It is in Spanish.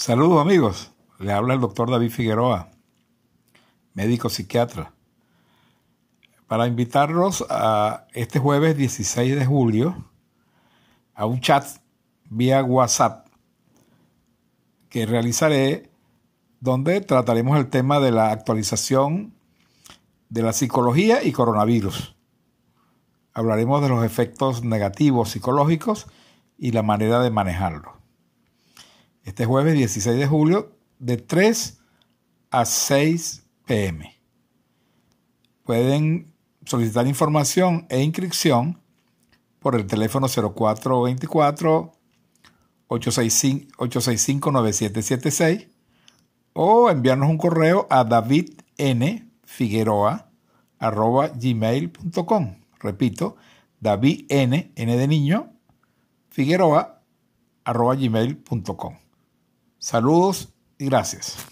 Saludos amigos, le habla el doctor David Figueroa, médico psiquiatra, para invitarlos a este jueves 16 de julio a un chat vía WhatsApp que realizaré donde trataremos el tema de la actualización de la psicología y coronavirus. Hablaremos de los efectos negativos psicológicos y la manera de manejarlo este jueves 16 de julio de 3 a 6 pm. Pueden solicitar información e inscripción por el teléfono 0424 865-9776 o enviarnos un correo a davidnfigueroa.gmail.com. Repito, davidn, n de niño, figueroa, gmail.com. Saludos y gracias.